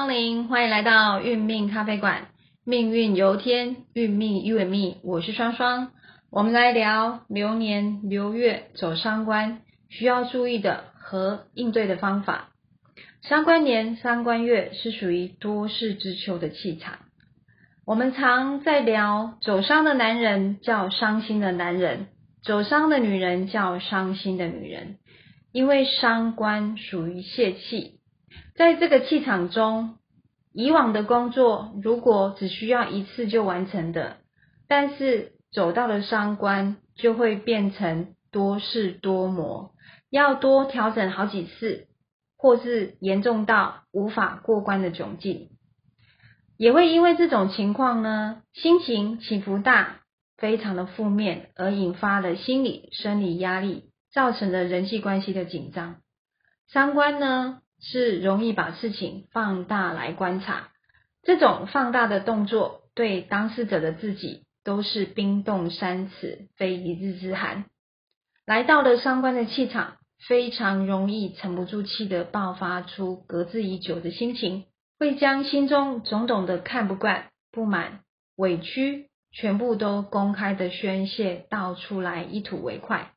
欢迎光临，欢迎来到运命咖啡馆。命运由天，运命 you and me，我是双双。我们来聊流年流月走伤官需要注意的和应对的方法。伤官年、伤官月是属于多事之秋的气场。我们常在聊走伤的男人叫伤心的男人，走伤的女人叫伤心的女人，因为伤官属于泄气。在这个气场中，以往的工作如果只需要一次就完成的，但是走到了伤官，就会变成多事多磨，要多调整好几次，或是严重到无法过关的窘境。也会因为这种情况呢，心情起伏大，非常的负面，而引发了心理、生理压力，造成了人际关系的紧张。伤官呢？是容易把事情放大来观察，这种放大的动作对当事者的自己都是冰冻三尺，非一日之寒。来到了伤官的气场，非常容易沉不住气的爆发出搁置已久的心情，会将心中种种的看不惯、不满、委屈，全部都公开的宣泄倒出来，一吐为快。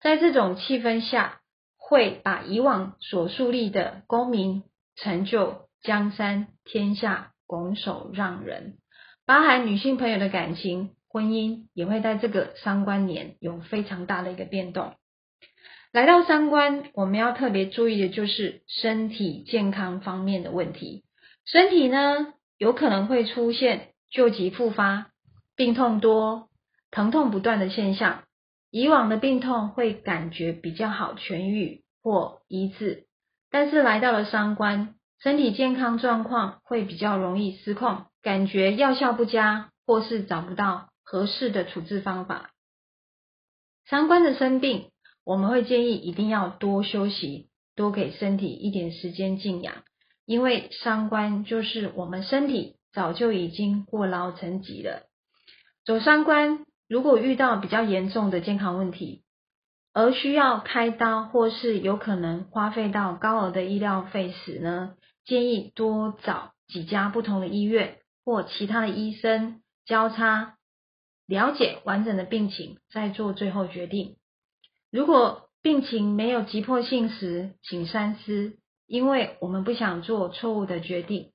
在这种气氛下。会把以往所树立的功名、成就、江山、天下拱手让人，包含女性朋友的感情、婚姻，也会在这个三官年有非常大的一个变动。来到三官，我们要特别注意的就是身体健康方面的问题。身体呢，有可能会出现旧疾复发、病痛多、疼痛不断的现象。以往的病痛会感觉比较好痊愈或医治，但是来到了伤官，身体健康状况会比较容易失控，感觉药效不佳，或是找不到合适的处置方法。伤官的生病，我们会建议一定要多休息，多给身体一点时间静养，因为伤官就是我们身体早就已经过劳成疾了，走伤官。如果遇到比较严重的健康问题，而需要开刀或是有可能花费到高额的医疗费时呢，建议多找几家不同的医院或其他的医生交叉了解完整的病情，再做最后决定。如果病情没有急迫性时，请三思，因为我们不想做错误的决定。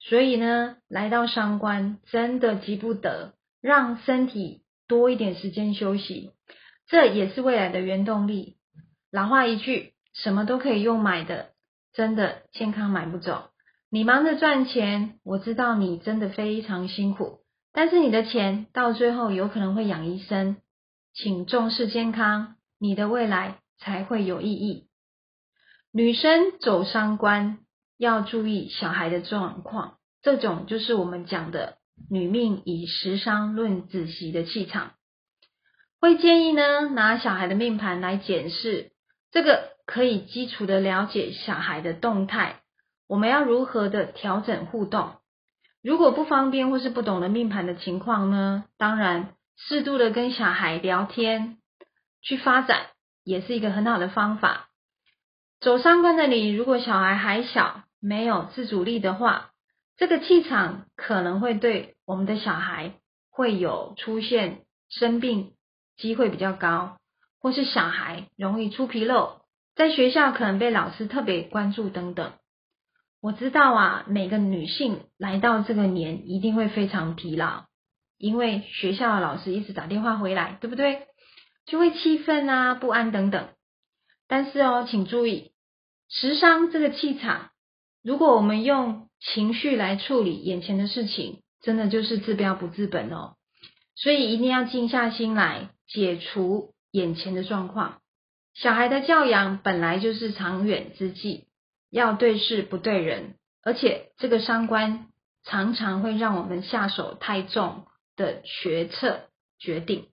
所以呢，来到伤官真的急不得，让身体。多一点时间休息，这也是未来的原动力。老话一句，什么都可以用买的，真的健康买不走。你忙着赚钱，我知道你真的非常辛苦，但是你的钱到最后有可能会养一生。请重视健康，你的未来才会有意义。女生走三关要注意小孩的状况，这种就是我们讲的。女命以食伤论子息的气场，会建议呢拿小孩的命盘来检视，这个可以基础的了解小孩的动态，我们要如何的调整互动。如果不方便或是不懂得命盘的情况呢，当然适度的跟小孩聊天去发展，也是一个很好的方法。走三关的你，如果小孩还小，没有自主力的话。这个气场可能会对我们的小孩会有出现生病机会比较高，或是小孩容易出纰漏，在学校可能被老师特别关注等等。我知道啊，每个女性来到这个年一定会非常疲劳，因为学校的老师一直打电话回来，对不对？就会气愤啊、不安等等。但是哦，请注意，时伤这个气场。如果我们用情绪来处理眼前的事情，真的就是治标不治本哦。所以一定要静下心来解除眼前的状况。小孩的教养本来就是长远之计，要对事不对人，而且这个伤官常常会让我们下手太重的决策决定。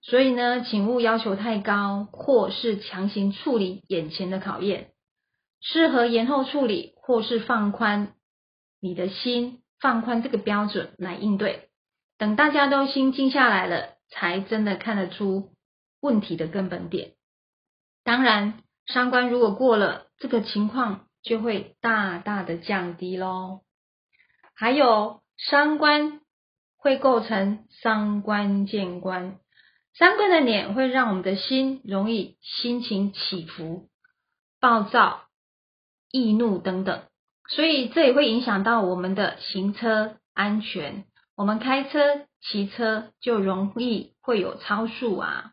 所以呢，请勿要求太高，或是强行处理眼前的考验。适合延后处理，或是放宽你的心，放宽这个标准来应对。等大家都心静下来了，才真的看得出问题的根本点。当然，伤官如果过了，这个情况就会大大的降低喽。还有伤官会构成伤官见官，伤官的脸会让我们的心容易心情起伏、暴躁、易怒等等，所以这也会影响到我们的行车安全。我们开车、骑车就容易会有超速啊、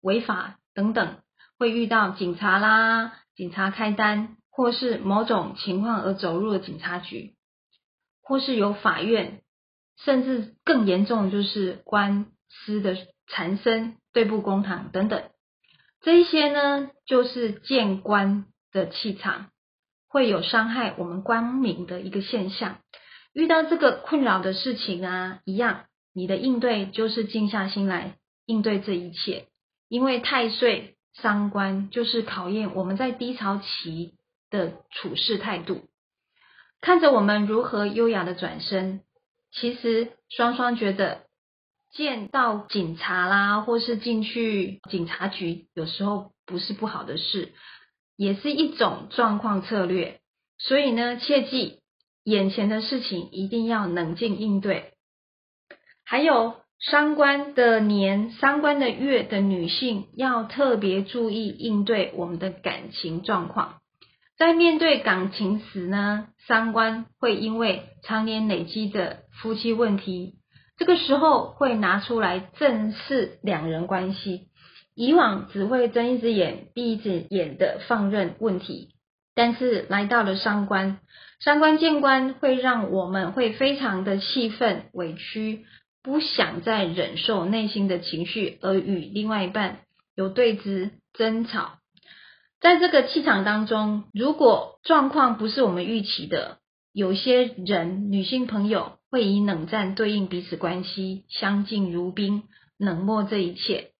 违法等等，会遇到警察啦，警察开单，或是某种情况而走入了警察局，或是有法院，甚至更严重就是官司的缠身、对簿公堂等等。这一些呢，就是见官的气场，会有伤害我们光明的一个现象。遇到这个困扰的事情啊，一样，你的应对就是静下心来应对这一切，因为太岁伤官就是考验我们在低潮期的处事态度，看着我们如何优雅的转身。其实双双觉得见到警察啦，或是进去警察局，有时候不是不好的事，也是一种状况策略。所以呢，切记。眼前的事情一定要冷静应对，还有伤官的年、伤官的月的女性要特别注意应对我们的感情状况。在面对感情时呢，伤官会因为常年累积的夫妻问题，这个时候会拿出来正视两人关系。以往只会睁一只眼闭一只眼的放任问题，但是来到了伤官。三观见官会让我们会非常的气愤、委屈，不想再忍受内心的情绪，而与另外一半有对峙、争吵。在这个气场当中，如果状况不是我们预期的，有些人女性朋友会以冷战对应彼此关系，相敬如宾，冷漠这一切。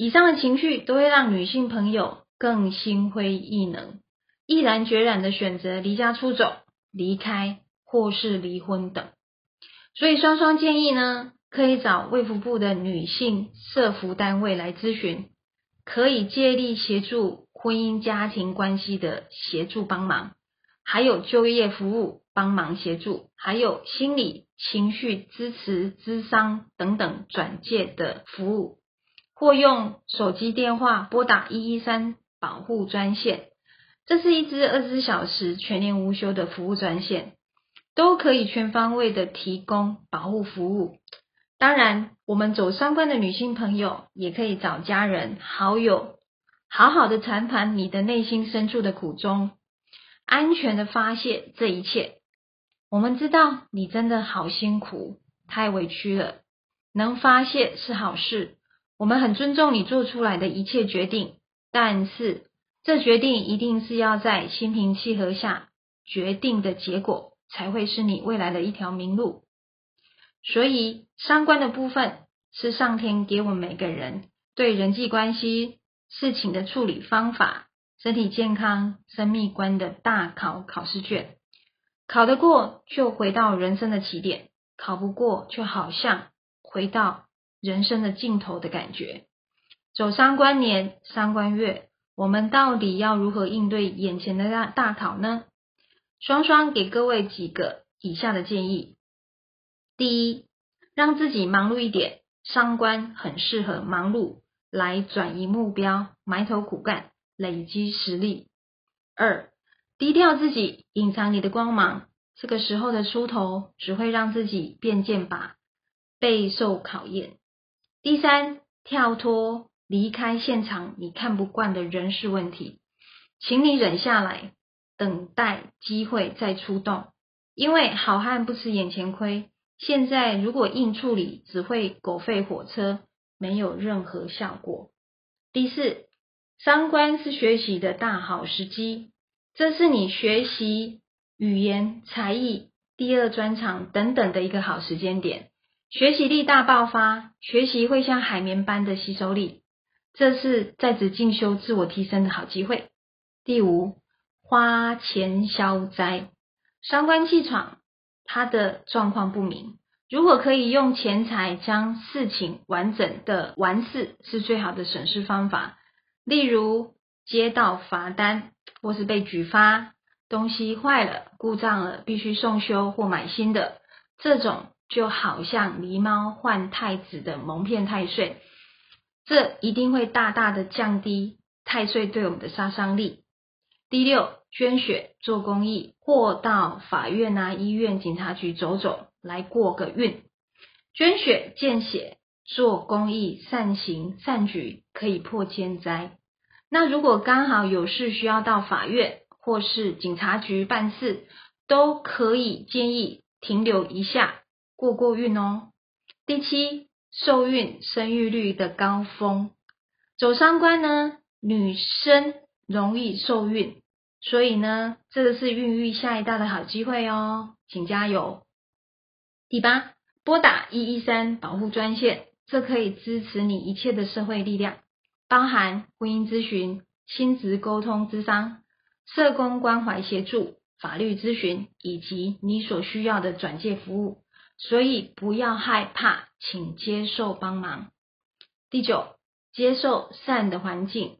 以上的情绪都会让女性朋友更心灰意冷。毅然决然的选择离家出走、离开或是离婚等，所以双双建议呢，可以找卫福部的女性社服单位来咨询，可以借力协助婚姻家庭关系的协助帮忙，还有就业服务帮忙协助，还有心理情绪支持、咨商等等转介的服务，或用手机电话拨打一一三保护专线。这是一支二十四小时全年无休的服务专线，都可以全方位的提供保护服务。当然，我们走三关的女性朋友也可以找家人好友，好好的谈谈你的内心深处的苦衷，安全的发泄这一切。我们知道你真的好辛苦，太委屈了，能发泄是好事。我们很尊重你做出来的一切决定，但是。这决定一定是要在心平气和下决定的结果，才会是你未来的一条明路。所以，三观的部分是上天给我们每个人对人际关系事情的处理方法、身体健康、生命观的大考考试卷。考得过就回到人生的起点，考不过就好像回到人生的尽头的感觉。走三观年、三观月。我们到底要如何应对眼前的大大考呢？双双给各位几个以下的建议：第一，让自己忙碌一点，伤官很适合忙碌来转移目标，埋头苦干，累积实力。二，低调自己，隐藏你的光芒，这个时候的出头只会让自己变剑拔，备受考验。第三，跳脱。离开现场，你看不惯的人事问题，请你忍下来，等待机会再出动。因为好汉不吃眼前亏，现在如果硬处理，只会狗吠火车，没有任何效果。第四，三观是学习的大好时机，这是你学习语言、才艺、第二专场等等的一个好时间点，学习力大爆发，学习会像海绵般的吸收力。这是在职进修、自我提升的好机会。第五，花钱消灾，伤官气场，他的状况不明。如果可以用钱财将事情完整的完事，是最好的省事方法。例如接到罚单，或是被举发，东西坏了、故障了，必须送修或买新的，这种就好像狸猫换太子的蒙骗太岁，这一定会大大的降低太岁对我们的杀伤力。第六，捐血做公益，或到法院啊、医院、警察局走走，来过个运。捐血见血做公益，善行善举可以破千灾。那如果刚好有事需要到法院或是警察局办事，都可以建议停留一下，过过运哦。第七，受孕生育率的高峰，走三关呢，女生容易受孕，所以呢，这个是孕育下一代的好机会哦，请加油。第八，拨打一一三保护专线，这可以支持你一切的社会力量。包含婚姻咨询、亲子沟通、之商、社工关怀协助、法律咨询，以及你所需要的转介服务。所以不要害怕，请接受帮忙。第九，接受善的环境，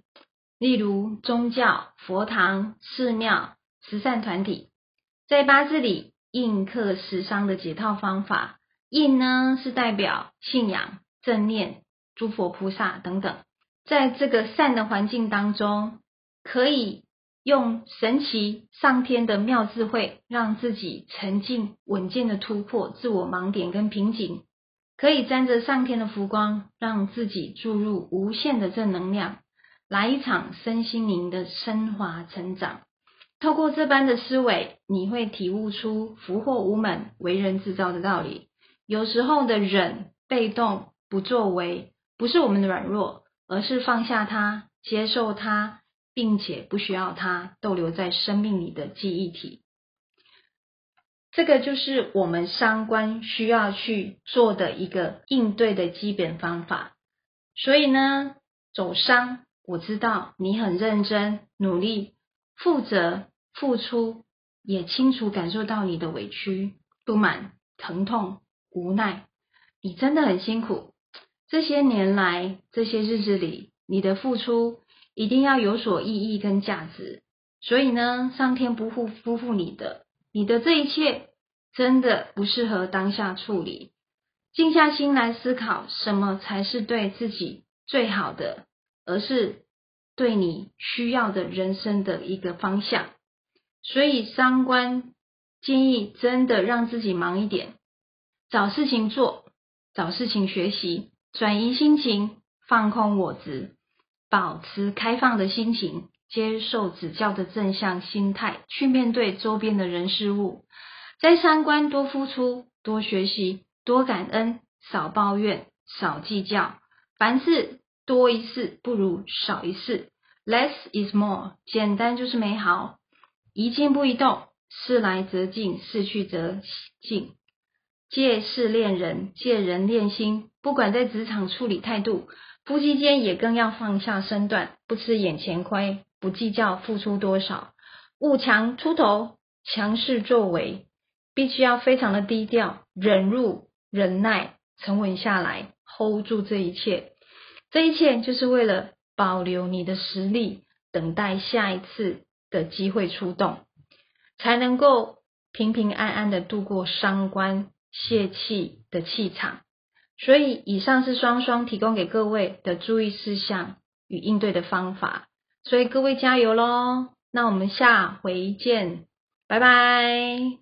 例如宗教、佛堂、寺庙、慈善团体。在八字里，印克时伤的解套方法，印呢是代表信仰、正念、诸佛菩萨等等。在这个善的环境当中，可以用神奇上天的妙智慧，让自己沉静稳健的突破自我盲点跟瓶颈，可以沾着上天的福光，让自己注入无限的正能量，来一场身心灵的升华成长。透过这般的思维，你会体悟出福祸无门，为人自造的道理。有时候的忍、被动、不作为，不是我们的软弱。而是放下它，接受它，并且不需要它逗留在生命里的记忆体。这个就是我们伤官需要去做的一个应对的基本方法。所以呢，走伤，我知道你很认真、努力、负责、付出，也清楚感受到你的委屈、不满、疼痛、无奈，你真的很辛苦。这些年来，这些日子里，你的付出一定要有所意义跟价值。所以呢，上天不负辜负你的，你的这一切真的不适合当下处理。静下心来思考，什么才是对自己最好的，而是对你需要的人生的一个方向。所以，三观建议真的让自己忙一点，找事情做，找事情学习。转移心情，放空我执，保持开放的心情，接受指教的正向心态，去面对周边的人事物。在三观多付出，多学习，多感恩，少抱怨，少计较。凡事多一事不如少一事，less is more，简单就是美好。一静不一动，事来则静，事去则静。借事练人，借人练心。不管在职场处理态度，夫妻间也更要放下身段，不吃眼前亏，不计较付出多少，勿强出头，强势作为，必须要非常的低调，忍辱忍耐，沉稳下来，hold 住这一切。这一切就是为了保留你的实力，等待下一次的机会出动，才能够平平安安的度过伤关。泄气的气场，所以以上是双双提供给各位的注意事项与应对的方法，所以各位加油喽！那我们下回见，拜拜。